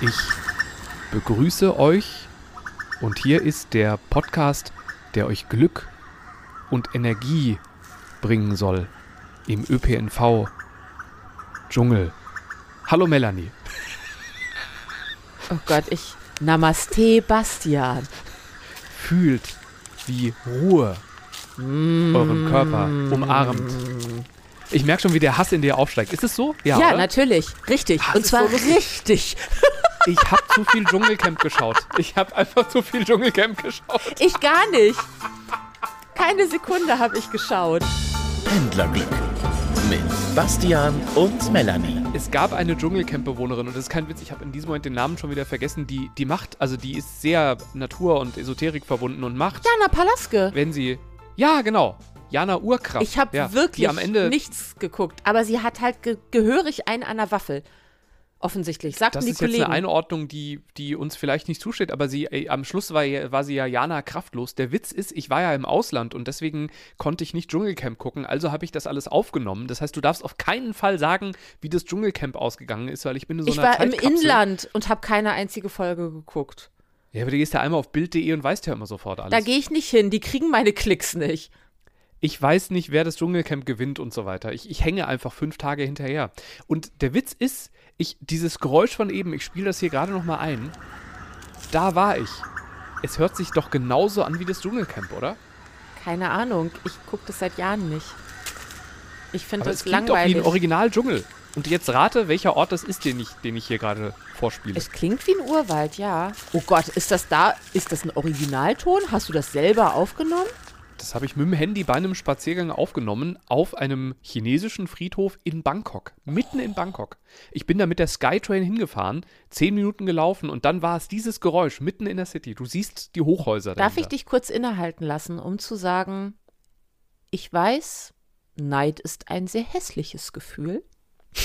Ich begrüße euch und hier ist der Podcast, der euch Glück und Energie bringen soll im ÖPNV Dschungel. Hallo Melanie. Oh Gott, ich. Namaste, Bastian. Fühlt, wie Ruhe euren Körper umarmt. Ich merke schon, wie der Hass in dir aufsteigt. Ist es so? Ja, oder? natürlich. Richtig. Ah, Und zwar so richtig. Ich habe zu viel Dschungelcamp geschaut. Ich habe einfach zu viel Dschungelcamp geschaut. Ich gar nicht. Keine Sekunde habe ich geschaut. Pendlerglück mit Bastian und Melanie. Es gab eine Dschungelcamp-Bewohnerin und das ist kein Witz, ich habe in diesem Moment den Namen schon wieder vergessen, die, die macht, also die ist sehr Natur- und Esoterik verbunden und macht, Jana Palaske. wenn sie, ja genau, Jana Urkraft. Ich habe ja, wirklich die am Ende, nichts geguckt. Aber sie hat halt ge gehörig einen an der Waffel. Offensichtlich. Sagten das die ist jetzt Kollegen. eine Einordnung, die, die uns vielleicht nicht zusteht, aber sie, ey, am Schluss war, ja- war sie ja Jana kraftlos. Der Witz ist, ich war ja im Ausland und deswegen konnte ich nicht Dschungelcamp gucken, also habe ich das alles aufgenommen. Das heißt, du darfst auf keinen Fall sagen, wie das Dschungelcamp ausgegangen ist, weil ich bin in so ich einer war im Zeitkapsel. Inland und habe keine einzige Folge geguckt. Ja, aber du gehst ja einmal auf Bild.de und weißt ja immer sofort alles. Da gehe ich nicht hin. Die kriegen meine Klicks nicht. ich weiß nicht, wer das Dschungelcamp gewinnt und so weiter. Ich, ich hänge einfach fünf Tage hinterher. Und der Witz ist, ich, dieses Geräusch von eben, ich spiele das hier gerade nochmal ein, da war ich. Es hört sich doch genauso an wie das Dschungelcamp, oder? Keine Ahnung. Ich gucke das seit Jahren nicht. Ich finde das es klingt doch wie langweilig. ein Original-Dschungel. Und jetzt rate, welcher Ort das ist, den ich, den ich hier gerade vorspiele. Es klingt wie ein Urwald, ja. Oh Gott, ist das da, ist das ein Originalton? Hast du das selber aufgenommen? Das habe ich mit dem Handy bei einem Spaziergang aufgenommen auf einem chinesischen Friedhof in Bangkok. Mitten in Bangkok. Ich bin da mit der Skytrain hingefahren, zehn Minuten gelaufen und dann war es dieses Geräusch mitten in der City. Du siehst die Hochhäuser Darf ich dich kurz innehalten lassen, um zu sagen, ich weiß, Neid ist ein sehr hässliches Gefühl.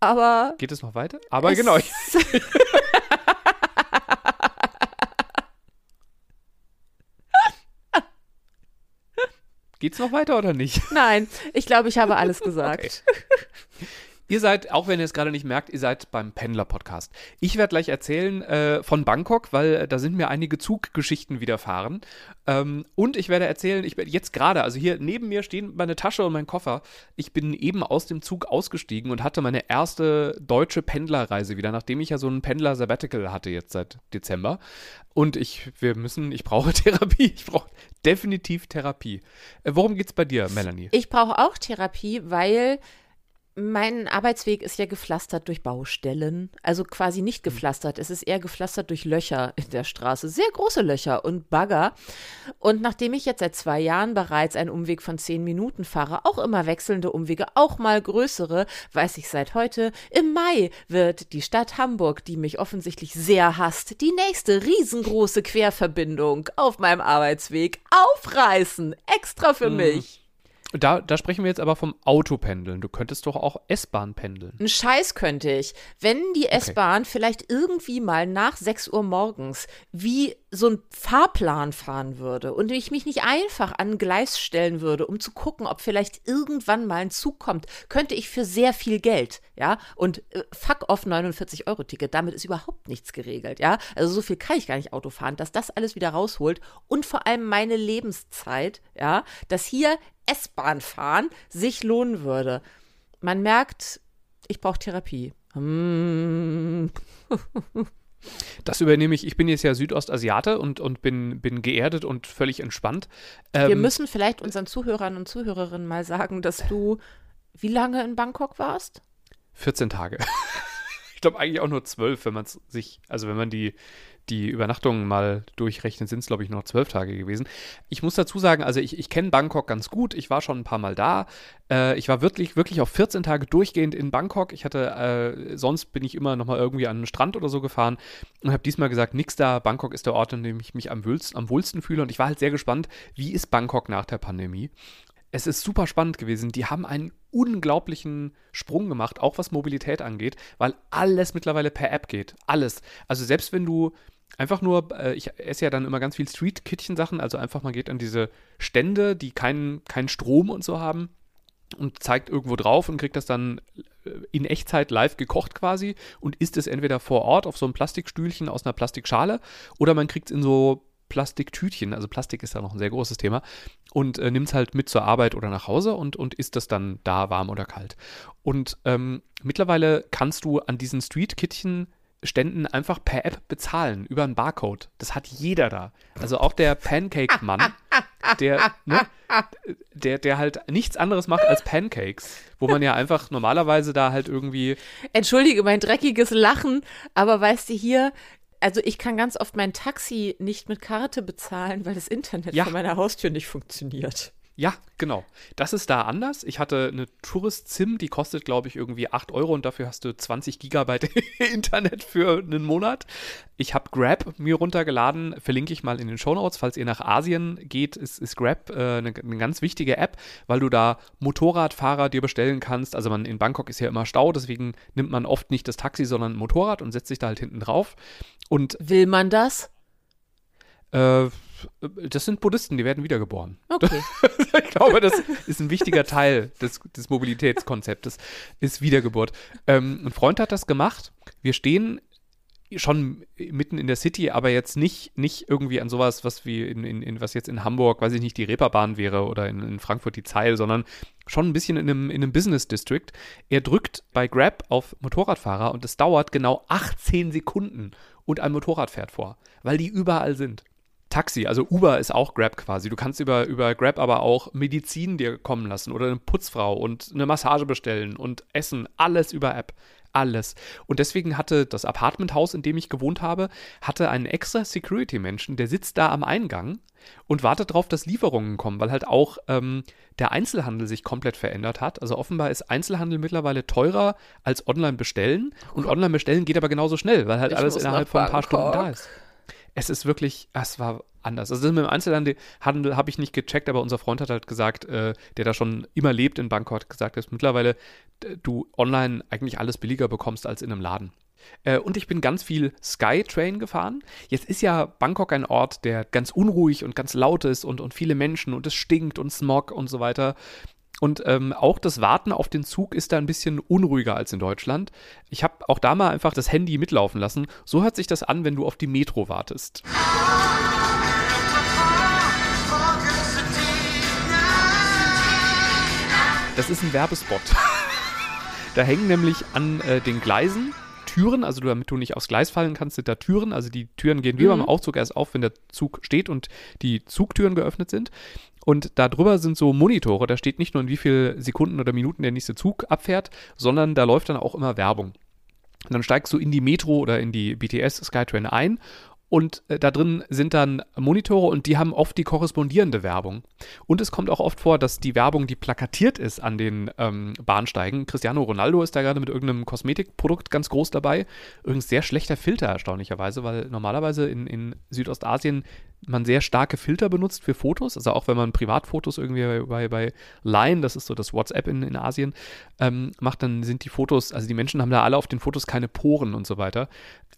Aber Geht es noch weiter? Aber genau. geht's noch weiter oder nicht? Nein, ich glaube, ich habe alles gesagt. Ihr seid, auch wenn ihr es gerade nicht merkt, ihr seid beim Pendler-Podcast. Ich werde gleich erzählen äh, von Bangkok, weil äh, da sind mir einige Zuggeschichten widerfahren. Ähm, und ich werde erzählen, ich bin jetzt gerade, also hier neben mir stehen meine Tasche und mein Koffer. Ich bin eben aus dem Zug ausgestiegen und hatte meine erste deutsche Pendlerreise wieder, nachdem ich ja so einen Pendler-Sabbatical hatte jetzt seit Dezember. Und ich, wir müssen, ich brauche Therapie. Ich brauche definitiv Therapie. Äh, worum geht's bei dir, Melanie? Ich brauche auch Therapie, weil mein Arbeitsweg ist ja gepflastert durch Baustellen. Also quasi nicht gepflastert. Es ist eher gepflastert durch Löcher in der Straße. Sehr große Löcher und Bagger. Und nachdem ich jetzt seit zwei Jahren bereits einen Umweg von zehn Minuten fahre, auch immer wechselnde Umwege, auch mal größere, weiß ich seit heute, im Mai wird die Stadt Hamburg, die mich offensichtlich sehr hasst, die nächste riesengroße Querverbindung auf meinem Arbeitsweg aufreißen. Extra für mich. Da, da sprechen wir jetzt aber vom Autopendeln. Du könntest doch auch S-Bahn pendeln. Ein Scheiß könnte ich. Wenn die S-Bahn vielleicht irgendwie mal nach 6 Uhr morgens wie so ein Fahrplan fahren würde und ich mich nicht einfach an ein Gleis stellen würde, um zu gucken, ob vielleicht irgendwann mal ein Zug kommt, könnte ich für sehr viel Geld, ja, und äh, fuck off 49 Euro Ticket, damit ist überhaupt nichts geregelt, ja, also so viel kann ich gar nicht Auto fahren, dass das alles wieder rausholt und vor allem meine Lebenszeit, ja, dass hier S-Bahn fahren sich lohnen würde. Man merkt, ich brauche Therapie. Hm. Das übernehme ich. Ich bin jetzt ja Südostasiate und, und bin, bin geerdet und völlig entspannt. Wir Ähm, müssen vielleicht unseren Zuhörern und Zuhörerinnen mal sagen, dass du wie lange in Bangkok warst? 14 Tage. ich glaube eigentlich auch nur 12, wenn man es sich, also wenn man die, die Übernachtungen mal durchrechnet, sind es glaube ich noch 12 Tage gewesen. Ich muss dazu sagen, also ich, ich kenne Bangkok ganz gut. Ich war schon ein paar Mal da. Äh, ich war wirklich, wirklich auf 14 Tage durchgehend in Bangkok. Ich hatte, äh, sonst bin ich immer noch mal irgendwie an den Strand oder so gefahren und habe diesmal gesagt, nix da. Bangkok ist der Ort, an dem ich mich am, wohlsten, am wohlsten fühle. Und ich war halt sehr gespannt, wie ist Bangkok nach der Pandemie? Es ist super spannend gewesen. Die haben einen unglaublichen Sprung gemacht, auch was Mobilität angeht, weil alles mittlerweile per App geht. Alles. Also selbst wenn du einfach nur, äh, ich esse ja dann immer ganz viel Street-Kittchen-Sachen, also einfach man geht an diese Stände, die keinen keinen Strom und so haben und zeigt irgendwo drauf und kriegt das dann in Echtzeit live gekocht quasi und isst es entweder vor Ort auf so einem Plastikstühlchen aus einer Plastikschale oder man kriegt es in so Plastiktütchen, also Plastik ist ja noch ein sehr großes Thema, und äh, nimmt es halt mit zur Arbeit oder nach Hause und, und isst das dann da warm oder kalt. Und ähm, mittlerweile kannst du an diesen Street-Kittchen Ständen einfach per App bezahlen über einen Barcode. Das hat jeder da. Also auch der Pancake-Mann, der, ne, der, der halt nichts anderes macht als Pancakes, wo man ja einfach normalerweise da halt irgendwie. Entschuldige mein dreckiges Lachen, aber weißt du hier, also ich kann ganz oft mein Taxi nicht mit Karte bezahlen, weil das Internet Ja. vor meiner Haustür nicht funktioniert. Ja, genau. Das ist da anders. Ich hatte eine Tourist-SIM, die kostet, glaube ich, irgendwie 8 Euro und dafür hast du 20 Gigabyte Internet für einen Monat. Ich habe Grab mir runtergeladen, verlinke ich mal in den Shownotes. Falls ihr nach Asien geht, ist, ist Grab äh, eine, ganz wichtige App, weil du da Motorradfahrer dir bestellen kannst. Also man in Bangkok ist ja immer Stau, deswegen nimmt man oft nicht das Taxi, sondern ein Motorrad und setzt sich da halt hinten drauf. Und Will man das? Äh, das sind Buddhisten, die werden wiedergeboren. Okay. ich glaube, das ist ein wichtiger Teil des, des Mobilitätskonzeptes, ist Wiedergeburt. Ähm, ein Freund hat das gemacht. Wir stehen schon mitten in der City, aber jetzt nicht, nicht irgendwie an sowas, was wie in, in, in was jetzt in Hamburg, weiß ich nicht, die Reeperbahn wäre oder in, in Frankfurt die Zeil, sondern schon ein bisschen in einem, in einem Business District. Er drückt bei Grab auf Motorradfahrer und es dauert genau 18 Sekunden und ein Motorrad fährt vor, weil die überall sind. Taxi, also Uber ist auch Grab quasi. Du kannst über, über Grab aber auch Medizin dir kommen lassen oder eine Putzfrau und eine Massage bestellen und Essen, alles über App. Alles. Und deswegen hatte das Apartmenthaus, in dem ich gewohnt habe, hatte einen extra Security-Menschen, der sitzt da am Eingang und wartet darauf, dass Lieferungen kommen, weil halt auch ähm, der Einzelhandel sich komplett verändert hat. Also offenbar ist Einzelhandel mittlerweile teurer als Online-Bestellen. Und Online-Bestellen geht aber genauso schnell, weil halt Ich alles innerhalb von ein paar Stunden da ist. Es ist wirklich, es war anders. Also mit dem Einzelhandel Handel habe ich nicht gecheckt, aber unser Freund hat halt gesagt, äh, der da schon immer lebt in Bangkok, hat gesagt, dass mittlerweile du online eigentlich alles billiger bekommst als in einem Laden. Äh, und ich bin ganz viel Skytrain gefahren. Jetzt ist ja Bangkok ein Ort, der ganz unruhig und ganz laut ist und, und viele Menschen und es stinkt und Smog und so weiter. Und ähm, auch das Warten auf den Zug ist da ein bisschen unruhiger als in Deutschland. Ich habe auch da mal einfach das Handy mitlaufen lassen. So hört sich das an, wenn du auf die Metro wartest. Das ist ein Werbespot. da hängen nämlich an äh, den Gleisen Türen, also damit du nicht aufs Gleis fallen kannst, sind da Türen. Also die Türen gehen wie beim Aufzug erst auf, wenn der Zug steht und die Zugtüren geöffnet sind. Und da drüber sind so Monitore, da steht nicht nur in wie viel Sekunden oder Minuten der nächste Zug abfährt, sondern da läuft dann auch immer Werbung. Und dann steigst du in die Metro oder in die BTS Skytrain ein und äh, da drin sind dann Monitore und die haben oft die korrespondierende Werbung. Und es kommt auch oft vor, dass die Werbung, die plakatiert ist an den ähm, Bahnsteigen, Cristiano Ronaldo ist da gerade mit irgendeinem Kosmetikprodukt ganz groß dabei. Übrigens sehr schlechter Filter erstaunlicherweise, weil normalerweise in, in Südostasien man sehr starke Filter benutzt für Fotos, also auch wenn man Privatfotos irgendwie bei, bei, bei Line, das ist so das WhatsApp in, in Asien, ähm, macht, dann sind die Fotos, also die Menschen haben da alle auf den Fotos keine Poren und so weiter.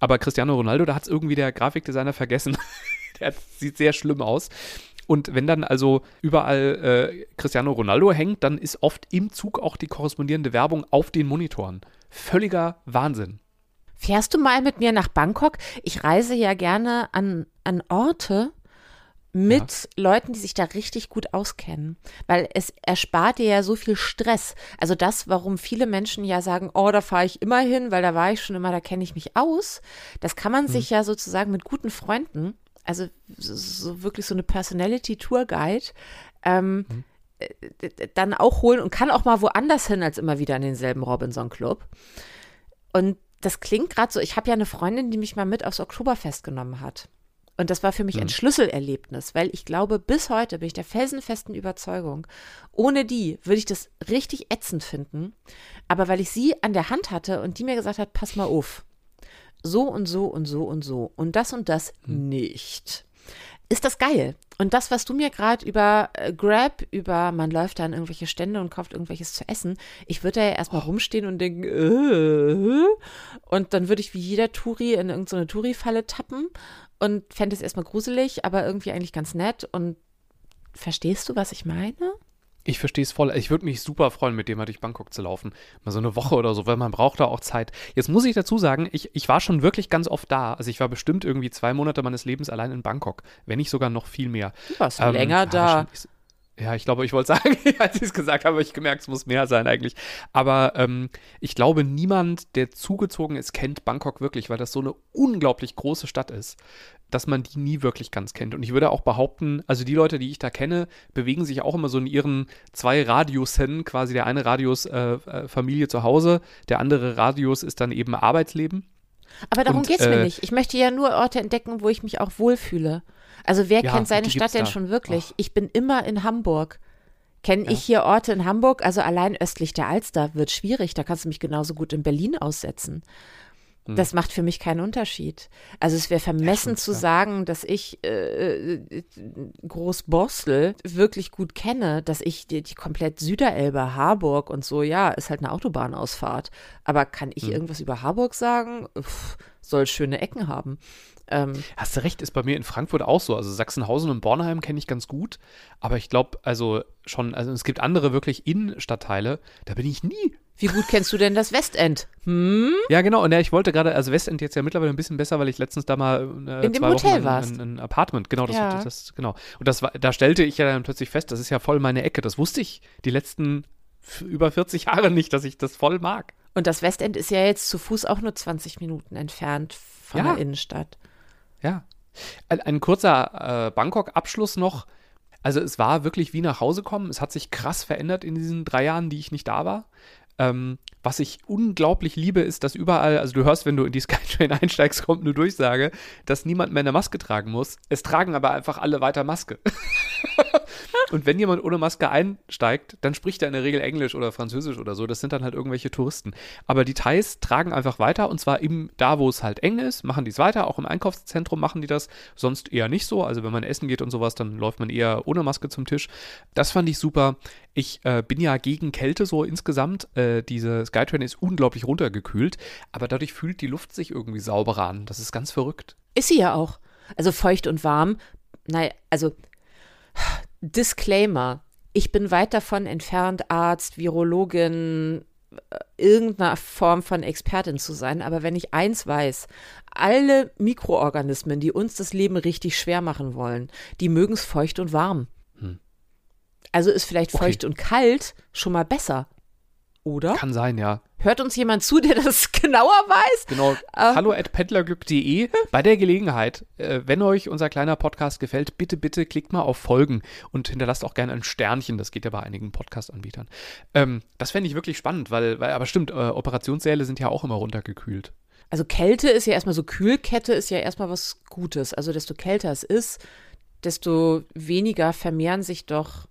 Aber Cristiano Ronaldo, da hat es irgendwie der Grafikdesigner vergessen. der sieht sehr schlimm aus. Und wenn dann also überall äh, Cristiano Ronaldo hängt, dann ist oft im Zug auch die korrespondierende Werbung auf den Monitoren. Völliger Wahnsinn. Fährst du mal mit mir nach Bangkok? Ich reise ja gerne an, an Orte mit Leuten, die sich da richtig gut auskennen, weil es erspart dir ja so viel Stress. Also das, warum viele Menschen ja sagen, oh, da fahre ich immer hin, weil da war ich schon immer, da kenne ich mich aus. Das kann man sich ja sozusagen mit guten Freunden, also so, wirklich so eine Personality Tour Guide, ähm, äh, dann auch holen und kann auch mal woanders hin als immer wieder in denselben Robinson Club. Und das klingt gerade so, ich habe ja eine Freundin, die mich mal mit aufs Oktoberfest genommen hat. Und das war für mich ein Schlüsselerlebnis, weil ich glaube, bis heute bin ich der felsenfesten Überzeugung, ohne die würde ich das richtig ätzend finden. Aber weil ich sie an der Hand hatte und die mir gesagt hat, pass mal auf, so und so und so und so und das und das nicht. Ist das geil? Und das, was du mir gerade über äh, Grab, über man läuft da an irgendwelche Stände und kauft irgendwelches zu essen, ich würde da ja erstmal rumstehen und denken, äh, und dann würde ich wie jeder Touri in irgendeine Touri-Falle tappen und fände es erstmal gruselig, aber irgendwie eigentlich ganz nett. Und verstehst du, was ich meine? Ich verstehe es voll. Ich würde mich super freuen, mit dem mal durch Bangkok zu laufen. Mal so eine Woche oder so, weil man braucht da auch Zeit. Jetzt muss ich dazu sagen, ich, ich war schon wirklich ganz oft da. Also ich war bestimmt irgendwie zwei Monate meines Lebens allein in Bangkok. Wenn nicht sogar noch viel mehr. Du warst ähm, länger da. Ja, ich glaube, ich wollte sagen, als ich es gesagt habe, habe ich gemerkt, es muss mehr sein eigentlich. Aber ähm, ich glaube, niemand, der zugezogen ist, kennt Bangkok wirklich, weil das so eine unglaublich große Stadt ist, dass man die nie wirklich ganz kennt. Und ich würde auch behaupten, also die Leute, die ich da kenne, bewegen sich auch immer so in ihren zwei Radiusen, quasi der eine Radius äh, äh Familie zu Hause, der andere Radius ist dann eben Arbeitsleben. Aber darum geht es mir äh, nicht. Ich möchte ja nur Orte entdecken, wo ich mich auch wohlfühle. Also wer ja, kennt seine Stadt denn da. schon wirklich? Och. Ich bin immer in Hamburg. Kenne ja. ich hier Orte in Hamburg? Also allein östlich der Alster wird schwierig. Da kannst du mich genauso gut in Berlin aussetzen. Hm. Das macht für mich keinen Unterschied. Also es wäre vermessen ja, zu klar. sagen, dass ich äh, äh, Großborstel wirklich gut kenne, dass ich die, die, komplett Süderelbe, Harburg und so, ja, ist halt eine Autobahnausfahrt. Aber kann ich hm. irgendwas über Harburg sagen? Uff, soll schöne Ecken haben. Ähm, Hast du recht, ist bei mir in Frankfurt auch so. Also Sachsenhausen und Bornheim kenne ich ganz gut. Aber ich glaube, also schon, also es gibt andere wirklich Innenstadtteile, da bin ich nie. Wie gut kennst du denn das Westend? Hm? Ja, genau. Und ja, ich wollte gerade, also Westend jetzt ja mittlerweile ein bisschen besser, weil ich letztens da mal äh, in dem Hotel warst. Ein, ein, Apartment, genau, das, ja. das, genau. Und das war, da stellte ich ja dann plötzlich fest, das ist ja voll meine Ecke. Das wusste ich die letzten über 40 Jahre nicht, dass ich das voll mag. Und das Westend ist ja jetzt zu Fuß auch nur 20 Minuten entfernt von ja. der Innenstadt. Ja. Ein, ein kurzer äh, Bangkok-Abschluss noch. Also es war wirklich wie nach Hause kommen. Es hat sich krass verändert in diesen drei Jahren, die ich nicht da war. Ähm, was ich unglaublich liebe, ist, dass überall, also du hörst, wenn du in die Skytrain einsteigst, kommt eine Durchsage, dass niemand mehr eine Maske tragen muss. Es tragen aber einfach alle weiter Maske. Und wenn jemand ohne Maske einsteigt, dann spricht er in der Regel Englisch oder Französisch oder so. Das sind dann halt irgendwelche Touristen. Aber die Thais tragen einfach weiter und zwar eben da, wo es halt eng ist, machen die es weiter. Auch im Einkaufszentrum machen die das. Sonst eher nicht so. Also wenn man essen geht und sowas, dann läuft man eher ohne Maske zum Tisch. Das fand ich super. Ich äh, bin ja gegen Kälte so insgesamt. Äh, diese Skytrain ist unglaublich runtergekühlt, aber dadurch fühlt die Luft sich irgendwie sauberer an. Das ist ganz verrückt. Ist sie ja auch. Also feucht und warm. Nein, also Disclaimer. Ich bin weit davon entfernt, Arzt, Virologin, äh, irgendeiner Form von Expertin zu sein. Aber wenn ich eins weiß, alle Mikroorganismen, die uns das Leben richtig schwer machen wollen, die mögen es feucht und warm. Hm. Also ist vielleicht okay. feucht und kalt schon mal besser oder? Kann sein, ja. Hört uns jemand zu, der das genauer weiß? Genau. Ähm. Hallo at pendlerglück.de. Bei der Gelegenheit, äh, wenn euch unser kleiner Podcast gefällt, bitte, bitte klickt mal auf Folgen und hinterlasst auch gerne ein Sternchen. Das geht ja bei einigen Podcast-Anbietern. Ähm, das fände ich wirklich spannend, weil, weil aber stimmt, äh, Operationssäle sind ja auch immer runtergekühlt. Also Kälte ist ja erstmal so, Kühlkette ist ja erstmal was Gutes. Also desto kälter es ist, desto weniger vermehren sich doch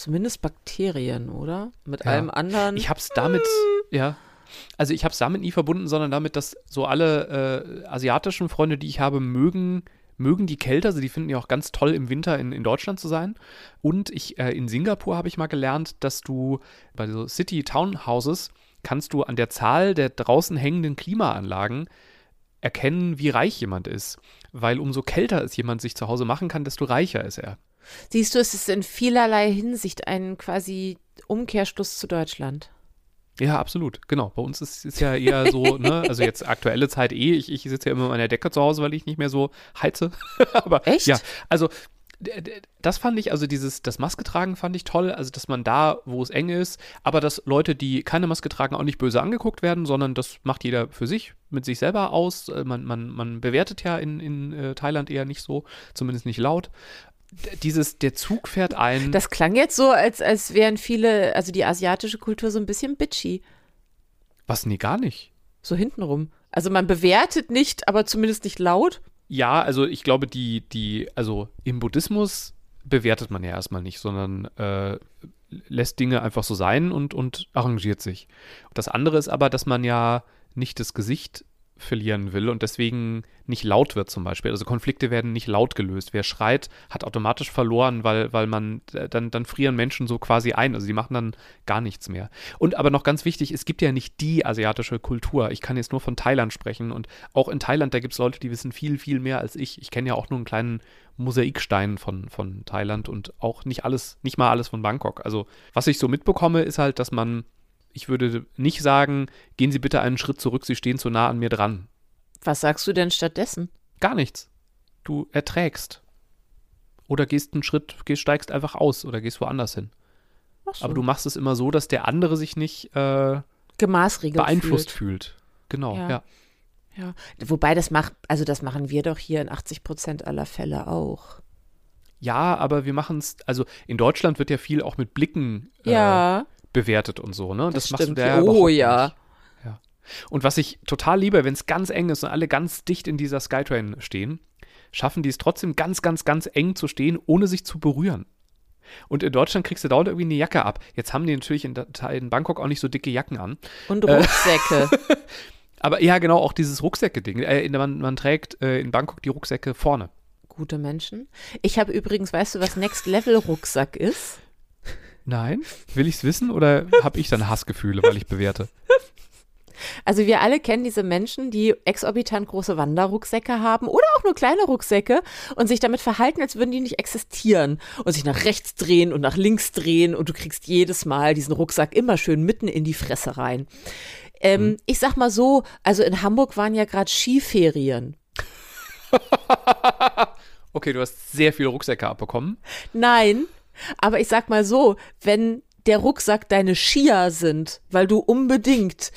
Zumindest Bakterien, oder? Mit ja. allem anderen. Ich habe es damit, ja. Also ich habe es damit nie verbunden, sondern damit, dass so alle äh, asiatischen Freunde, die ich habe, mögen mögen die Kälte, also die finden ja auch ganz toll im Winter in, in Deutschland zu sein. Und ich äh, in Singapur habe ich mal gelernt, dass du bei so City Townhouses kannst du an der Zahl der draußen hängenden Klimaanlagen erkennen, wie reich jemand ist. Weil umso kälter es jemand sich zu Hause machen kann, desto reicher ist er. Siehst du, es ist in vielerlei Hinsicht ein quasi Umkehrschluss zu Deutschland. Ja, absolut. Genau. Bei uns ist es ja eher so, ne, also jetzt aktuelle Zeit eh. Ich, ich sitze ja immer in meiner Decke zu Hause, weil ich nicht mehr so heize. Aber Echt? ja, also das fand ich, also dieses, das Maske tragen fand ich toll, also dass man da, wo es eng ist, aber dass Leute, die keine Maske tragen, auch nicht böse angeguckt werden, sondern das macht jeder für sich, mit sich selber aus. Äh, man, man, man bewertet ja in, in äh, Thailand eher nicht so, zumindest nicht laut dieses, der Zug fährt ein. Das klang jetzt so, als, als wären viele, also die asiatische Kultur so ein bisschen bitchy. Was? Nee, gar nicht. So hintenrum. Also man bewertet nicht, aber zumindest nicht laut. Ja, also ich glaube, die, die, also im Buddhismus bewertet man ja erstmal nicht, sondern äh, lässt Dinge einfach so sein und, und arrangiert sich. Das andere ist aber, dass man ja nicht das Gesicht verlieren will und deswegen nicht laut wird zum Beispiel. Also Konflikte werden nicht laut gelöst. Wer schreit, hat automatisch verloren, weil, weil man, dann, dann frieren Menschen so quasi ein. Also die machen dann gar nichts mehr. Und aber noch ganz wichtig, es gibt ja nicht die asiatische Kultur. Ich kann jetzt nur von Thailand sprechen und auch in Thailand, da gibt es Leute, die wissen viel, viel mehr als ich. Ich kenne ja auch nur einen kleinen Mosaikstein von, von Thailand und auch nicht alles, nicht mal alles von Bangkok. Also was ich so mitbekomme, ist halt, dass man ich würde nicht sagen, gehen Sie bitte einen Schritt zurück, Sie stehen zu nah an mir dran. Was sagst du denn stattdessen? Gar nichts. Du erträgst. Oder gehst einen Schritt, gehst, steigst einfach aus oder gehst woanders hin. So. Aber du machst es immer so, dass der andere sich nicht äh, beeinflusst fühlt. fühlt. Genau, ja. ja. ja. Wobei das macht, also das machen wir doch hier in 80 Prozent aller Fälle auch. Ja, aber wir machen es, also in Deutschland wird ja viel auch mit Blicken äh, ja bewertet und so, ne? Das, das machst du da Oh ja. ja. Und was ich total liebe, wenn es ganz eng ist und alle ganz dicht in dieser Skytrain stehen, schaffen die es trotzdem ganz, ganz, ganz eng zu stehen, ohne sich zu berühren. Und in Deutschland kriegst du dauernd irgendwie eine Jacke ab. Jetzt haben die natürlich in, in Bangkok auch nicht so dicke Jacken an. Und Rucksäcke. Aber ja, genau, auch dieses Rucksäcke-Ding. Äh, man, man, trägt äh, in Bangkok die Rucksäcke vorne. Gute Menschen. Ich habe übrigens, weißt du, was Next Level Rucksack ist? Nein? Will ich es wissen oder habe ich dann Hassgefühle, weil ich bewerte? Also wir alle kennen diese Menschen, die exorbitant große Wanderrucksäcke haben oder auch nur kleine Rucksäcke und sich damit verhalten, als würden die nicht existieren und sich nach rechts drehen und nach links drehen und du kriegst jedes Mal diesen Rucksack immer schön mitten in die Fresse rein. Ähm, hm. Ich sag mal so, also in Hamburg waren ja gerade Skiferien. okay, du hast sehr viele Rucksäcke abbekommen. Nein, aber ich sag mal so, wenn der Rucksack deine Skier sind, weil du unbedingt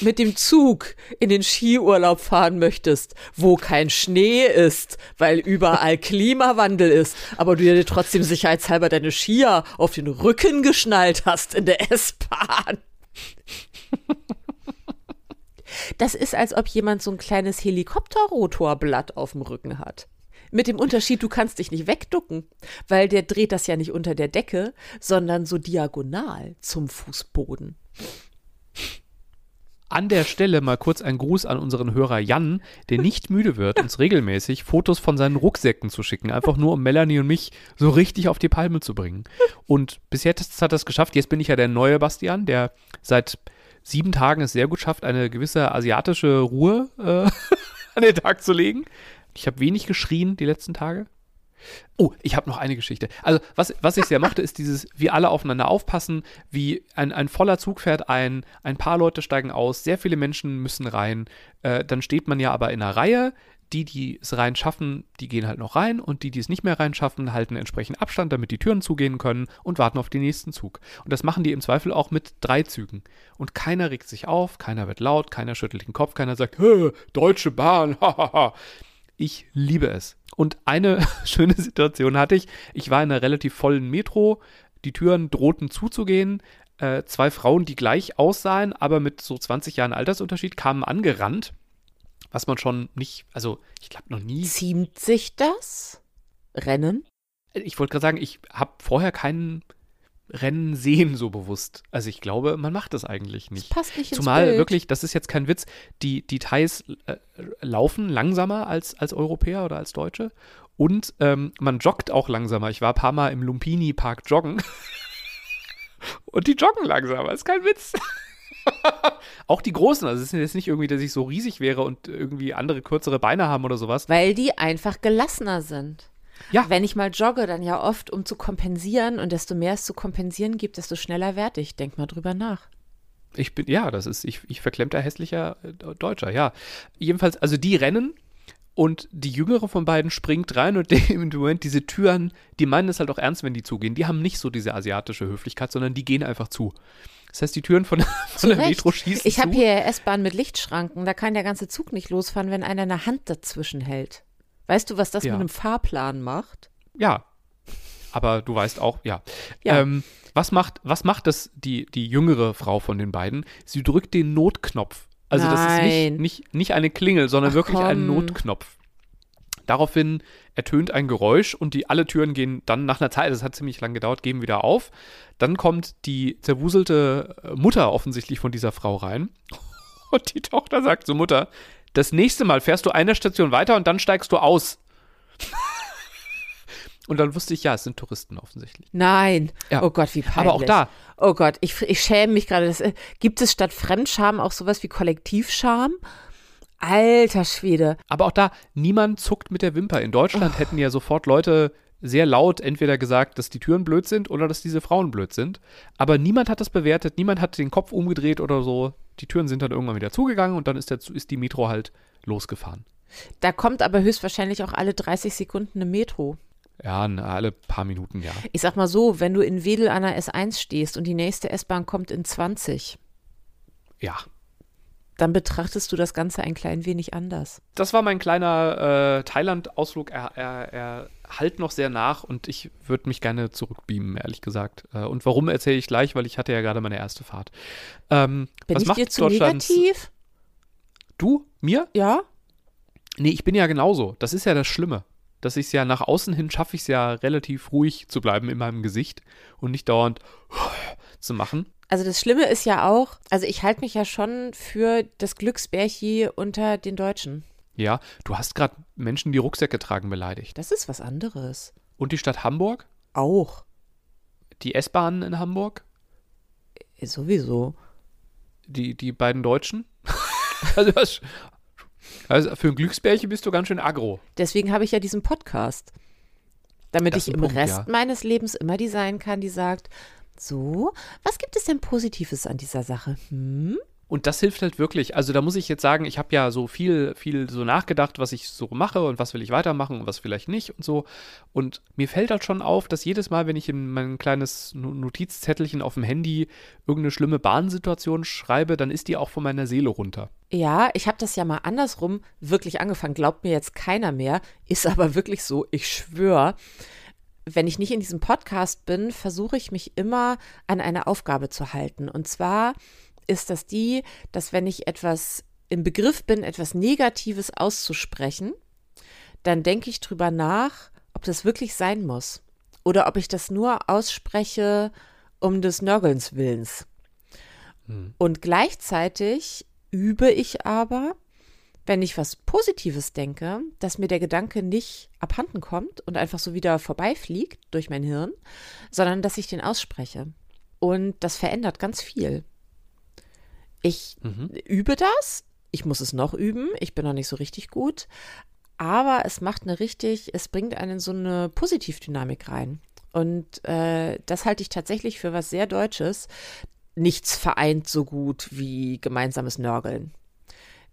mit dem Zug in den Skiurlaub fahren möchtest, wo kein Schnee ist, weil überall Klimawandel ist, aber du dir trotzdem sicherheitshalber deine Skier auf den Rücken geschnallt hast in der S-Bahn. Das ist, als ob jemand so ein kleines Helikopterrotorblatt auf dem Rücken hat. Mit dem Unterschied, du kannst dich nicht wegducken, weil der dreht das ja nicht unter der Decke, sondern so diagonal zum Fußboden. An der Stelle mal kurz ein Gruß an unseren Hörer Jan, der nicht müde wird, uns regelmäßig Fotos von seinen Rucksäcken zu schicken, einfach nur um Melanie und mich so richtig auf die Palme zu bringen. Und bis jetzt hat es geschafft. Jetzt bin ich ja der neue Bastian, der seit sieben Tagen es sehr gut schafft, eine gewisse asiatische Ruhe äh, an den Tag zu legen. Ich habe wenig geschrien die letzten Tage. Oh, ich habe noch eine Geschichte. Also, was, was ich sehr mochte, ist dieses, wie alle aufeinander aufpassen, wie ein, ein voller Zug fährt ein, ein paar Leute steigen aus, sehr viele Menschen müssen rein. Äh, dann steht man ja aber in einer Reihe die, die es rein schaffen, die gehen halt noch rein und die, die es nicht mehr rein schaffen, halten entsprechend Abstand, damit die Türen zugehen können und warten auf den nächsten Zug. Und das machen die im Zweifel auch mit drei Zügen. Und keiner regt sich auf, keiner wird laut, keiner schüttelt den Kopf, keiner sagt, Deutsche Bahn, hahaha. Ich liebe es. Und eine schöne Situation hatte ich. Ich war in einer relativ vollen Metro. Die Türen drohten zuzugehen. Äh, zwei Frauen, die gleich aussahen, aber mit so 20 Jahren Altersunterschied, kamen angerannt was man schon nicht, also ich glaube noch nie. Ziemt sich das? Rennen? Ich wollte gerade sagen, ich habe vorher keinen Rennen sehen so bewusst. Also ich glaube, man macht das eigentlich nicht. Das passt nicht Zumal ins Bild. wirklich, das ist jetzt kein Witz, die, die Thais äh, laufen langsamer als, als Europäer oder als Deutsche und ähm, man joggt auch langsamer. Ich war ein paar Mal im Lumpini Park joggen und die joggen langsamer, ist kein Witz. auch die Großen, also es ist jetzt nicht irgendwie, dass ich so riesig wäre und irgendwie andere kürzere Beine haben oder sowas. Weil die einfach gelassener sind. Ja. Wenn ich mal jogge, dann ja oft, um zu kompensieren und desto mehr es zu kompensieren gibt, desto schneller werde ich. Denk mal drüber nach. Ich bin, ja, das ist, ich, ich verklemmter hässlicher äh, Deutscher, ja. Jedenfalls, also die rennen und die jüngere von beiden springt rein und im Moment diese Türen, die meinen es halt auch ernst, wenn die zugehen. Die haben nicht so diese asiatische Höflichkeit, sondern die gehen einfach zu. Das heißt, die Türen von, von der Metro schießen. Ich habe hier S-Bahn mit Lichtschranken. Da kann der ganze Zug nicht losfahren, wenn einer eine Hand dazwischen hält. Weißt du, was das ja. mit einem Fahrplan macht? Ja. Aber du weißt auch, ja. ja. Ähm, was macht, was macht das die, die jüngere Frau von den beiden? Sie drückt den Notknopf. Also Nein. das ist nicht, nicht, nicht eine Klingel, sondern Ach, wirklich komm. ein Notknopf. Daraufhin ertönt ein Geräusch und die alle Türen gehen dann nach einer Zeit, das hat ziemlich lange gedauert, gehen wieder auf. Dann kommt die zerwuselte äh, Mutter offensichtlich von dieser Frau rein. Und die Tochter sagt zur Mutter, Das nächste Mal fährst du eine Station weiter und dann steigst du aus. und dann wusste ich, ja, es sind Touristen offensichtlich. Nein. Ja. Oh Gott, wie peinlich. Aber auch da. Oh Gott, ich, ich schäme mich gerade. Das, äh, Gibt es statt Fremdscham auch sowas wie Kollektivscham? Alter Schwede. Aber auch da, niemand zuckt mit der Wimper. In Deutschland hätten ja sofort Leute sehr laut entweder gesagt, dass die Türen blöd sind oder dass diese Frauen blöd sind. Aber niemand hat das bewertet, niemand hat den Kopf umgedreht oder so. Die Türen sind dann irgendwann wieder zugegangen und dann ist, der, ist die Metro halt losgefahren. Da kommt aber höchstwahrscheinlich auch alle 30 Sekunden eine Metro. Ja, na, alle paar Minuten, ja. Ich sag mal so, wenn du in Wedel an der S1 stehst und die nächste S-Bahn kommt in 20, Ja. Dann betrachtest du das Ganze ein klein wenig anders. Das war mein kleiner äh, Thailand-Ausflug. Er, er, er halt noch sehr nach und ich würde mich gerne zurückbeamen, ehrlich gesagt. Äh, und warum erzähle ich gleich, weil ich hatte ja gerade meine erste Fahrt. Ähm, Bin was ich macht dir zu negativ? Du? Mir? Ja? Nee, ich bin ja genauso. Das ist ja das Schlimme. Dass ich es ja nach außen hin schaffe, ich es ja relativ ruhig zu bleiben in meinem Gesicht und nicht dauernd zu machen. Also das Schlimme ist ja auch, also ich halte mich ja schon für das Glücksbärchi unter den Deutschen. Ja, du hast gerade Menschen, die Rucksäcke tragen, beleidigt. Das ist was anderes. Und die Stadt Hamburg? Auch. Die S-Bahnen in Hamburg? Äh, Sowieso. Die, die beiden Deutschen? also, was, also für ein Glücksbärchen bist du ganz schön aggro. Deswegen habe ich ja diesen Podcast. Damit Das ich im Punkt, Rest ja. meines Lebens immer die sein kann, die sagt, so, was gibt es denn Positives an dieser Sache? Hm? Und das hilft halt wirklich. Also da muss ich jetzt sagen, ich habe ja so viel, viel so nachgedacht, was ich so mache und was will ich weitermachen und was vielleicht nicht und so. Und mir fällt halt schon auf, dass jedes Mal, wenn ich in mein kleines No- Notizzettelchen auf dem Handy irgendeine schlimme Bahnsituation schreibe, dann ist die auch von meiner Seele runter. Ja, ich habe das ja mal andersrum wirklich angefangen. Glaubt mir jetzt keiner mehr. Ist aber wirklich so, ich schwöre. Wenn ich nicht in diesem Podcast bin, versuche ich mich immer an eine Aufgabe zu halten. Und zwar ist das die, dass wenn ich etwas im Begriff bin, etwas Negatives auszusprechen, dann denke ich drüber nach, ob das wirklich sein muss. Oder ob ich das nur ausspreche um des Nörgelns Willens. Und gleichzeitig übe ich aber, wenn ich was Positives denke, dass mir der Gedanke nicht abhanden kommt und einfach so wieder vorbeifliegt durch mein Hirn, sondern dass ich den ausspreche. Und das verändert ganz viel. Ich übe das. Ich muss es noch üben. Ich bin noch nicht so richtig gut. Aber es macht eine richtig, es bringt einen in so eine Positivdynamik rein. Und äh, das halte ich tatsächlich für was sehr Deutsches. Nichts vereint so gut wie gemeinsames Nörgeln.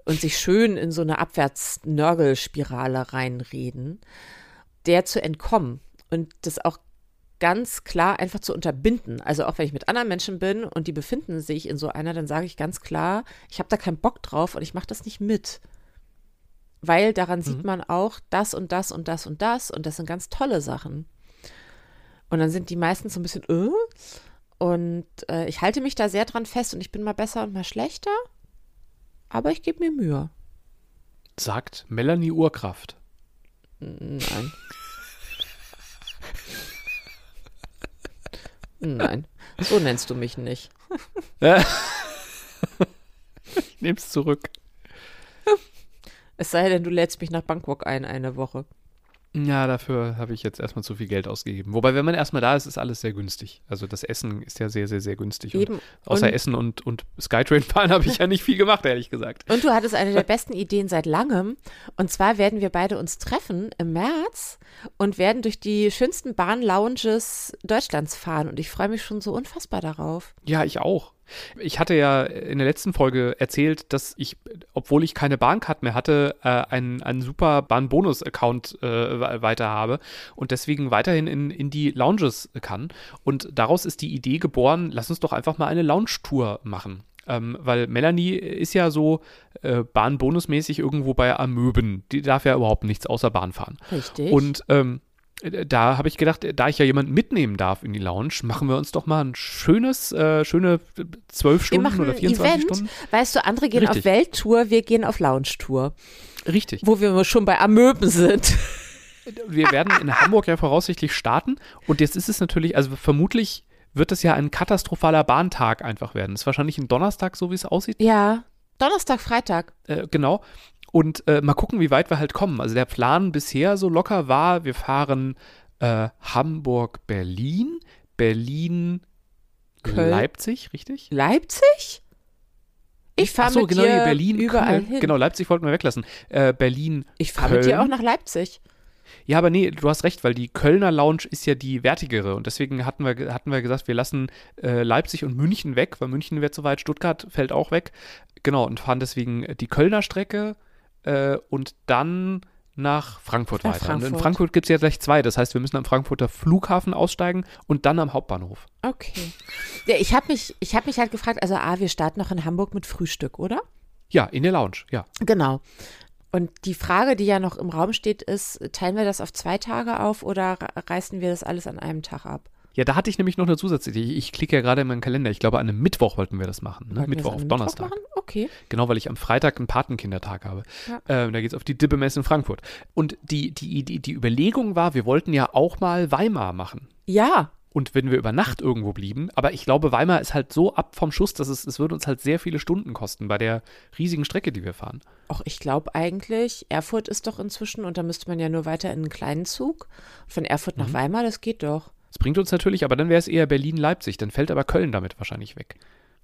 Und sich schön in so eine Abwärts-Nörgelspirale reinreden, der zu entkommen und das auch ganz klar einfach zu unterbinden. Also auch wenn ich mit anderen Menschen bin und die befinden sich in so einer, dann sage ich ganz klar, ich habe da keinen Bock drauf und ich mache das nicht mit. Weil daran sieht man auch das und das und das und das und das sind ganz tolle Sachen. Und dann sind die meisten so ein bisschen, äh? Und äh, ich halte mich da sehr dran fest und ich bin mal besser und mal schlechter, aber ich gebe mir Mühe. Sagt Melanie Urkraft. Nein. Nein, so nennst du mich nicht. Ich nehme es zurück. Es sei denn, du lädst mich nach Bangkok ein eine Woche. Ja, dafür habe ich jetzt erstmal zu viel Geld ausgegeben. Wobei, wenn man erstmal da ist, ist alles sehr günstig. Also das Essen ist ja sehr, sehr, sehr günstig. Eben. Und außer Und- Essen und, und Skytrain fahren habe ich ja nicht viel gemacht, ehrlich gesagt. Und du hattest eine der besten Ideen seit langem. Und zwar werden wir beide uns treffen im März und werden durch die schönsten Bahn-Lounges Deutschlands fahren. Und ich freue mich schon so unfassbar darauf. Ja, ich auch. Ich hatte ja in der letzten Folge erzählt, dass ich, obwohl ich keine Bahncard mehr hatte, äh, einen, einen super Bahn-Bonus-Account äh, weiter habe und deswegen weiterhin in, in die Lounges kann. Und daraus ist die Idee geboren, lass uns doch einfach mal eine Lounge-Tour machen. Ähm, weil Melanie ist ja so äh, Bahn-Bonusmäßig irgendwo bei Amöben. Die darf ja überhaupt nichts außer Bahn fahren. Richtig. Und ähm, da habe ich gedacht, da ich ja jemanden mitnehmen darf in die Lounge, machen wir uns doch mal ein schönes, äh, schöne zwölf Stunden machen oder ein 24 Event. Stunden. Weißt du, andere gehen Richtig. auf Welttour, wir gehen auf Lounge-Tour. Richtig. Wo wir schon bei Amöben sind. Wir werden in Hamburg ja voraussichtlich starten und jetzt ist es natürlich, also vermutlich wird es ja ein katastrophaler Bahntag einfach werden. Es ist wahrscheinlich ein Donnerstag, so wie es aussieht. Ja. Donnerstag, Freitag. Äh, genau. Und äh, mal gucken, wie weit wir halt kommen. Also der Plan bisher so locker war, wir fahren äh, Hamburg-Berlin, Berlin, Köln. Leipzig, richtig? Leipzig? Ich fahre so, mit genau, dir hier Berlin, überall Köln. hin. Genau, Leipzig wollten wir weglassen. Äh, Berlin, Ich fahre mit dir auch nach Leipzig. Ja, aber nee, du hast recht, weil die Kölner Lounge ist ja die wertigere und deswegen hatten wir, hatten wir gesagt, wir lassen äh, Leipzig und München weg, weil München wird zu weit, Stuttgart fällt auch weg. Genau, und fahren deswegen die Kölner Strecke äh, und dann nach Frankfurt Nach weiter. Und in Frankfurt. Frankfurt gibt es ja gleich zwei, das heißt, wir müssen am Frankfurter Flughafen aussteigen und dann am Hauptbahnhof. Okay. Ja, ich habe mich, ich hab mich halt gefragt, also A, wir starten noch in Hamburg mit Frühstück, oder? Ja, in der Lounge, ja. Genau. Und die Frage, die ja noch im Raum steht, ist, teilen wir das auf zwei Tage auf oder re- reißen wir das alles an einem Tag ab? Ja, da hatte ich nämlich noch eine Zusatzidee. Ich, klicke ja gerade in meinen Kalender. Ich glaube, an einem Mittwoch wollten wir das machen. Ne? Mittwoch auf Donnerstag. Mittwoch? Okay. Genau, weil ich am Freitag einen Patenkindertag habe. Ja. Ähm, da geht es auf die Dippemesse in Frankfurt. Und die, die, die, die Überlegung war, wir wollten ja auch mal Weimar machen. Ja, Und wenn wir über Nacht irgendwo blieben, aber ich glaube, Weimar ist halt so ab vom Schuss, dass es, es würde uns halt sehr viele Stunden kosten bei der riesigen Strecke, die wir fahren. auch ich glaube eigentlich, Erfurt ist doch inzwischen und da müsste man ja nur weiter in einen kleinen Zug. Von Erfurt Mhm. nach Weimar, das geht doch. Das bringt uns natürlich, aber dann wäre es eher Berlin-Leipzig. Dann fällt aber Köln damit wahrscheinlich weg.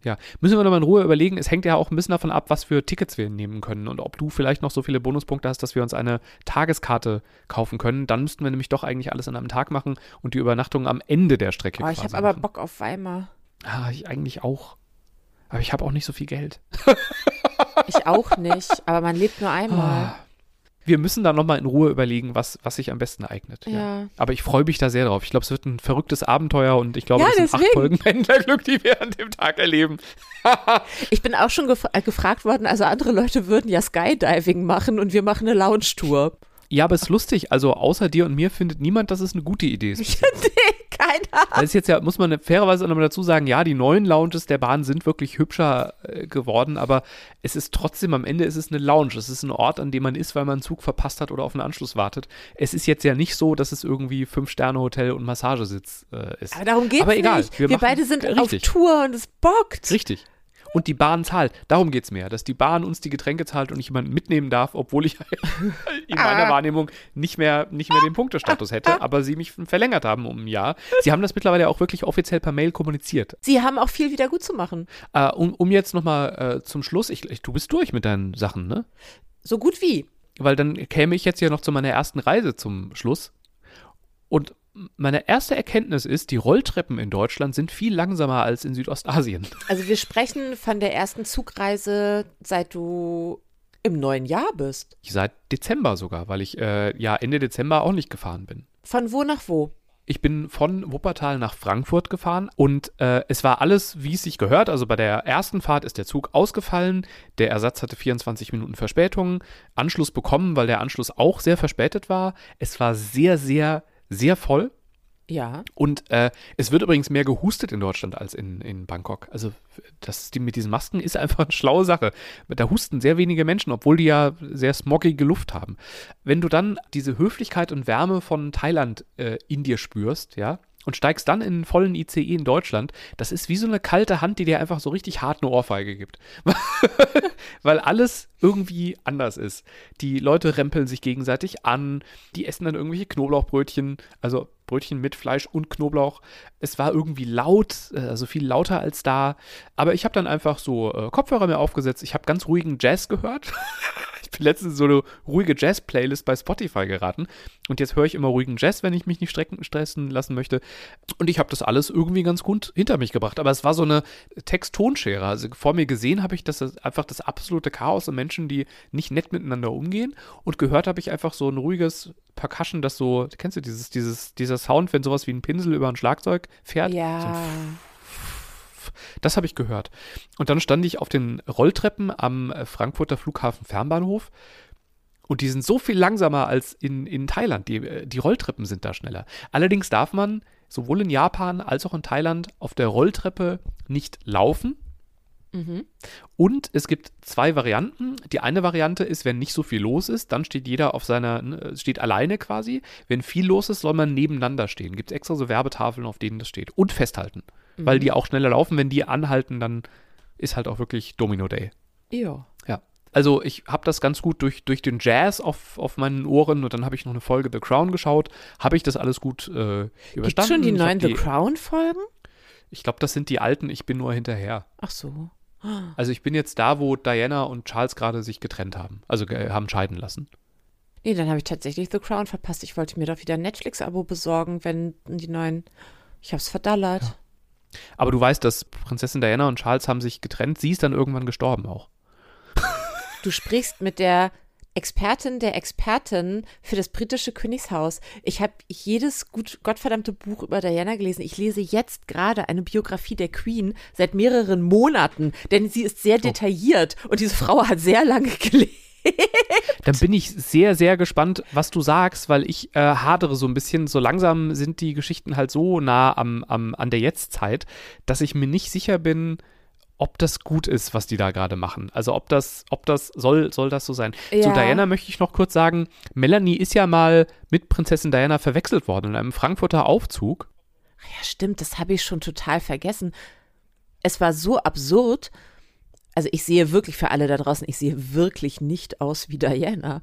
Ja, müssen wir nochmal in Ruhe überlegen. Es hängt ja auch ein bisschen davon ab, was für Tickets wir nehmen können und ob du vielleicht noch so viele Bonuspunkte hast, dass wir uns eine Tageskarte kaufen können. Dann müssten wir nämlich doch eigentlich alles an einem Tag machen und die Übernachtung am Ende der Strecke Oh, ich habe aber machen. Bock auf Weimar. Ah, ich eigentlich auch. Aber ich habe auch nicht so viel Geld. Ich auch nicht, aber man lebt nur einmal. Ah. Wir müssen da nochmal in Ruhe überlegen, was, was sich am besten eignet. Ja. Aber ich freue mich da sehr drauf. Ich glaube, es wird ein verrücktes Abenteuer und ich glaube, Ja, das sind acht deswegen. Folgen Pendlerglück, die wir an dem Tag erleben. Ich bin auch schon gef äh, gefragt worden, also andere Leute würden ja Skydiving machen und wir machen eine Lounge-Tour. Ja, aber es ist lustig. Also außer dir und mir findet niemand, dass es eine gute Idee ist. Keiner. Das ist jetzt ja, muss man fairerweise nochmal dazu sagen, ja, die neuen Lounges der Bahn sind wirklich hübscher äh, geworden, aber es ist trotzdem, am Ende ist es eine Lounge. Es ist ein Ort, an dem man ist, weil man einen Zug verpasst hat oder auf einen Anschluss wartet. Es ist jetzt ja nicht so, dass es irgendwie Fünf-Sterne-Hotel und Massagesitz äh, ist. Aber darum Aber egal, nicht. wir Wir, beide sind Richtig. auf Tour und es bockt. Richtig. Und die Bahn zahlt. Darum geht es mir, dass die Bahn uns die Getränke zahlt und ich jemanden mitnehmen darf, obwohl ich in meiner Wahrnehmung nicht mehr, nicht mehr den Punktestatus hätte, aber sie mich verlängert haben um ein Jahr. Sie haben das mittlerweile auch wirklich offiziell per Mail kommuniziert. Sie haben auch viel wieder gut zu machen. Äh, um, um jetzt nochmal äh, zum Schluss, ich, ich, du bist durch mit deinen Sachen, ne? So gut wie. Weil dann käme ich jetzt ja noch zu meiner ersten Reise zum Schluss. Und meine erste Erkenntnis ist, die Rolltreppen in Deutschland sind viel langsamer als in Südostasien. Also wir sprechen von der ersten Zugreise, seit du im neuen Jahr bist. Seit Dezember sogar, weil ich äh, ja Ende Dezember auch nicht gefahren bin. Von wo nach wo? Ich bin von Wuppertal nach Frankfurt gefahren und äh, es war alles, wie es sich gehört. Also bei der ersten Fahrt ist der Zug ausgefallen. Der Ersatz hatte 24 Minuten Verspätung. Anschluss bekommen, weil der Anschluss auch sehr verspätet war. Es war sehr, sehr, sehr voll. Ja. Und äh, es wird übrigens mehr gehustet in Deutschland als in, in Bangkok. Also das die, mit diesen Masken ist einfach eine schlaue Sache. Da husten sehr wenige Menschen, obwohl die ja sehr smogige Luft haben. Wenn du dann diese Höflichkeit und Wärme von Thailand äh, in dir spürst, ja, und steigst dann in einen vollen ICE in Deutschland, das ist wie so eine kalte Hand, die dir einfach so richtig hart eine Ohrfeige gibt. Weil alles irgendwie anders ist. Die Leute rempeln sich gegenseitig an, die essen dann irgendwelche Knoblauchbrötchen, also Brötchen mit Fleisch und Knoblauch. Es war irgendwie laut, äh, also viel lauter als da. Aber ich habe dann einfach so äh, Kopfhörer mir aufgesetzt. Ich habe ganz ruhigen Jazz gehört. letztens so eine ruhige Jazz-Playlist bei Spotify geraten. Und jetzt höre ich immer ruhigen Jazz, wenn ich mich nicht strecken, stressen lassen möchte. Und ich habe das alles irgendwie ganz gut hinter mich gebracht. Aber es war so eine Text-Tonschere. Also vor mir gesehen habe ich das einfach das absolute Chaos und Menschen, die nicht nett miteinander umgehen. Und gehört habe ich einfach so ein ruhiges Percussion, das so, kennst du dieses, dieses, dieser Sound, wenn sowas wie ein Pinsel über ein Schlagzeug fährt? So das habe ich gehört. Und dann stand ich auf den Rolltreppen am äh, Frankfurter Flughafen Fernbahnhof. Und die sind so viel langsamer als in, in Thailand. Die, äh, die Rolltreppen sind da schneller. Allerdings darf man sowohl in Japan als auch in Thailand auf der Rolltreppe nicht laufen. Mhm. Und es gibt zwei Varianten. Die eine Variante ist, wenn nicht so viel los ist, dann steht jeder auf seiner, ne, steht alleine quasi. Wenn viel los ist, soll man nebeneinander stehen. Gibt es extra so Werbetafeln, auf denen das steht. Und festhalten. Mhm. Weil die auch schneller laufen. Wenn die anhalten, dann ist halt auch wirklich Domino Day. Ja. Ja. Also ich habe das ganz gut durch, durch den Jazz auf, auf meinen Ohren und dann habe ich noch eine Folge The Crown geschaut. Habe ich das alles gut äh, überstanden. Gibt schon die neuen The Crown-Folgen? Ich glaube, das sind die alten. Ich bin nur hinterher. Ach so. Also ich bin jetzt da, wo Diana und Charles gerade sich getrennt haben. Also äh, haben scheiden lassen. Nee, dann habe ich tatsächlich The Crown verpasst. Ich wollte mir doch wieder ein Netflix-Abo besorgen, wenn die neuen. Ich hab's verdallert. Aber du weißt, dass Prinzessin Diana und Charles haben sich getrennt. Sie ist dann irgendwann gestorben auch. Du sprichst mit der Expertin der Expertin für das britische Königshaus. Ich habe jedes gut, gottverdammte Buch über Diana gelesen. Ich lese jetzt gerade eine Biografie der Queen seit mehreren Monaten, denn sie ist sehr detailliert und diese Frau hat sehr lange gelebt. Dann bin ich sehr, sehr gespannt, was du sagst, weil ich äh, hadere so ein bisschen. So langsam sind die Geschichten halt so nah am, am, an der Jetztzeit, dass ich mir nicht sicher bin, ob das gut ist, was die da gerade machen. Also ob das, ob das, soll, soll das so sein. Ja. Zu Diana möchte ich noch kurz sagen, Melanie ist ja mal mit Prinzessin Diana verwechselt worden in einem Frankfurter Aufzug. Ja, stimmt, das habe ich schon total vergessen. Es war so absurd. Also ich sehe wirklich für alle da draußen, ich sehe wirklich nicht aus wie Diana.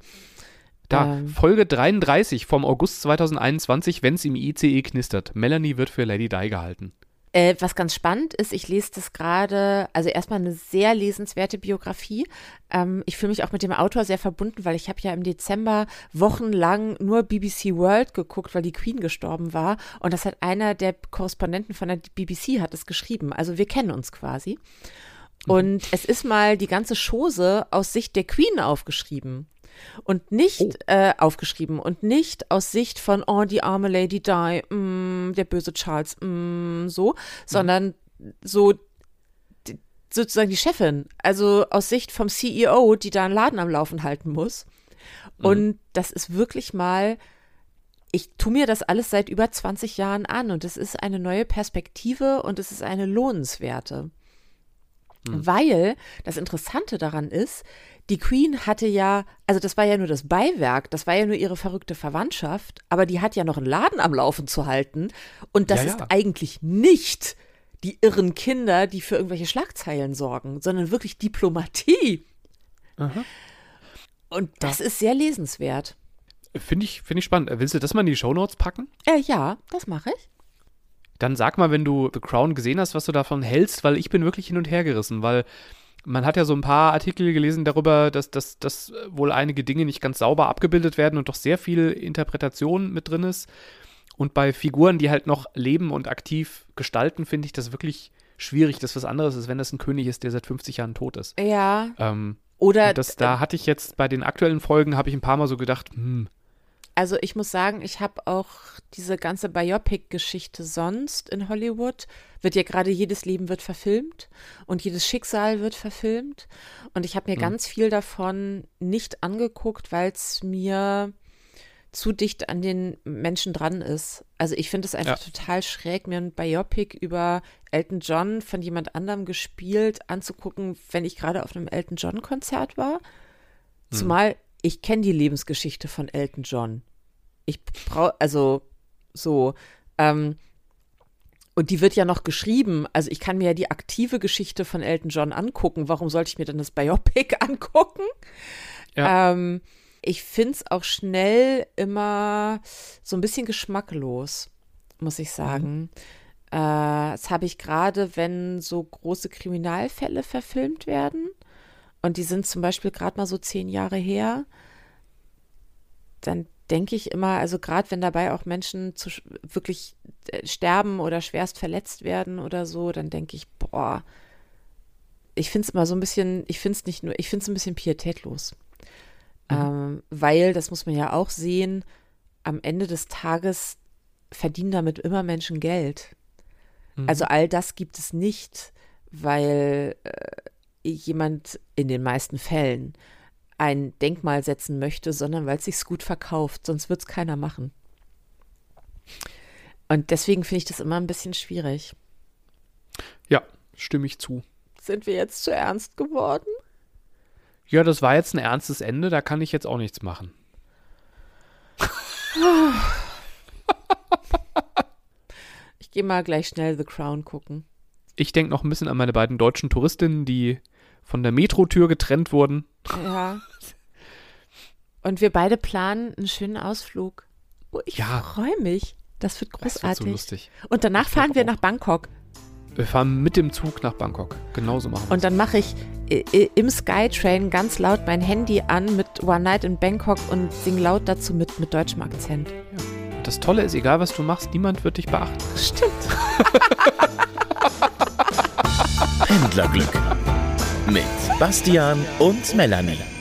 Da, Ähm. Folge 33 vom August 2021, wenn es im ICE knistert. Melanie wird für Lady Di gehalten. Äh, was ganz spannend ist, ich lese das gerade, also erstmal eine sehr lesenswerte Biografie. Ähm, ich fühle mich auch mit dem Autor sehr verbunden, weil ich habe ja im Dezember wochenlang nur BBC World geguckt, weil die Queen gestorben war. Und das hat einer der Korrespondenten von der BBC hat es geschrieben. Also wir kennen uns quasi. Und es ist mal die ganze Chose aus Sicht der Queen aufgeschrieben. Und nicht Oh. äh, aufgeschrieben und nicht aus Sicht von, oh, die arme Lady Di, mm, der böse Charles, mm, so, sondern so die, sozusagen die Chefin, also aus Sicht vom CEO, die da einen Laden am Laufen halten muss. Und das ist wirklich mal, ich tue mir das alles seit über 20 Jahren an und es ist eine neue Perspektive und es ist eine lohnenswerte. Weil das Interessante daran ist, die Queen hatte ja, also das war ja nur das Beiwerk, das war ja nur ihre verrückte Verwandtschaft, aber die hat ja noch einen Laden am Laufen zu halten. Und das Ja, ja. ist eigentlich nicht die irren Kinder, die für irgendwelche Schlagzeilen sorgen, sondern wirklich Diplomatie. Und das ist sehr lesenswert. Finde ich, finde ich spannend. Willst du das mal in die Shownotes packen? Äh, ja, das mache ich. Dann sag mal, wenn du The Crown gesehen hast, was du davon hältst, weil ich bin wirklich hin und her gerissen, weil man hat ja so ein paar Artikel gelesen darüber, dass, dass, dass wohl einige Dinge nicht ganz sauber abgebildet werden und doch sehr viel Interpretation mit drin ist. Und bei Figuren, die halt noch leben und aktiv gestalten, finde ich das wirklich schwierig. Das ist was anderes, als wenn das ein König ist, der seit 50 Jahren tot ist. Ja. Ähm, Oder das, da hatte ich jetzt bei den aktuellen Folgen, habe ich ein paar Mal so gedacht, hm, Also ich muss sagen, ich habe auch diese ganze Biopic-Geschichte sonst in Hollywood. Wird ja gerade jedes Leben wird verfilmt und jedes Schicksal wird verfilmt. Und ich habe mir ganz viel davon nicht angeguckt, weil es mir zu dicht an den Menschen dran ist. Also ich finde es einfach Ja. total schräg, mir ein Biopic über Elton John von jemand anderem gespielt anzugucken, wenn ich gerade auf einem Elton John-Konzert war. Zumal ich kenne die Lebensgeschichte von Elton John. Ich brauche, also so, ähm, und die wird ja noch geschrieben. Also ich kann mir ja die aktive Geschichte von Elton John angucken. Warum sollte ich mir dann das Biopic angucken? Ja. Ähm, ich finde es auch schnell immer so ein bisschen geschmacklos, muss ich sagen. Äh, das habe ich gerade, wenn so große Kriminalfälle verfilmt werden. Und die sind zum Beispiel gerade mal so zehn Jahre her. Dann denke ich immer, also gerade wenn dabei auch Menschen zu, wirklich äh, sterben oder schwerst verletzt werden oder so, dann denke ich, boah, ich finde es immer so ein bisschen, ich finde es nicht nur, ich finde es ein bisschen pietätlos. Ähm, weil, das muss man ja auch sehen, am Ende des Tages verdienen damit immer Menschen Geld. Also all das gibt es nicht, weil äh, jemand in den meisten Fällen ein Denkmal setzen möchte, sondern weil es sich gut verkauft, sonst wird es keiner machen. Und deswegen finde ich das immer ein bisschen schwierig. ja, stimme ich zu. Sind wir jetzt zu ernst geworden? Ja, das war jetzt ein ernstes Ende, da kann ich jetzt auch nichts machen. Ich gehe mal gleich schnell The Crown gucken. Ich denke noch ein bisschen an meine beiden deutschen Touristinnen, die von der Metrotür getrennt wurden. Ja. Und wir beide planen einen schönen Ausflug. Oh, ich Ja. freue mich. Das wird Das wird großartig. so lustig. Und danach Ich fahren wir auch. nach Bangkok. Wir fahren mit dem Zug nach Bangkok. Genauso machen wir Und dann mache ich i- i- im Skytrain ganz laut mein Handy an mit One Night in Bangkok und sing laut dazu mit, mit deutschem Akzent. Das Tolle ist, egal was du machst, niemand wird dich beachten. Stimmt. Pendlerglück mit Bastian und Melanie.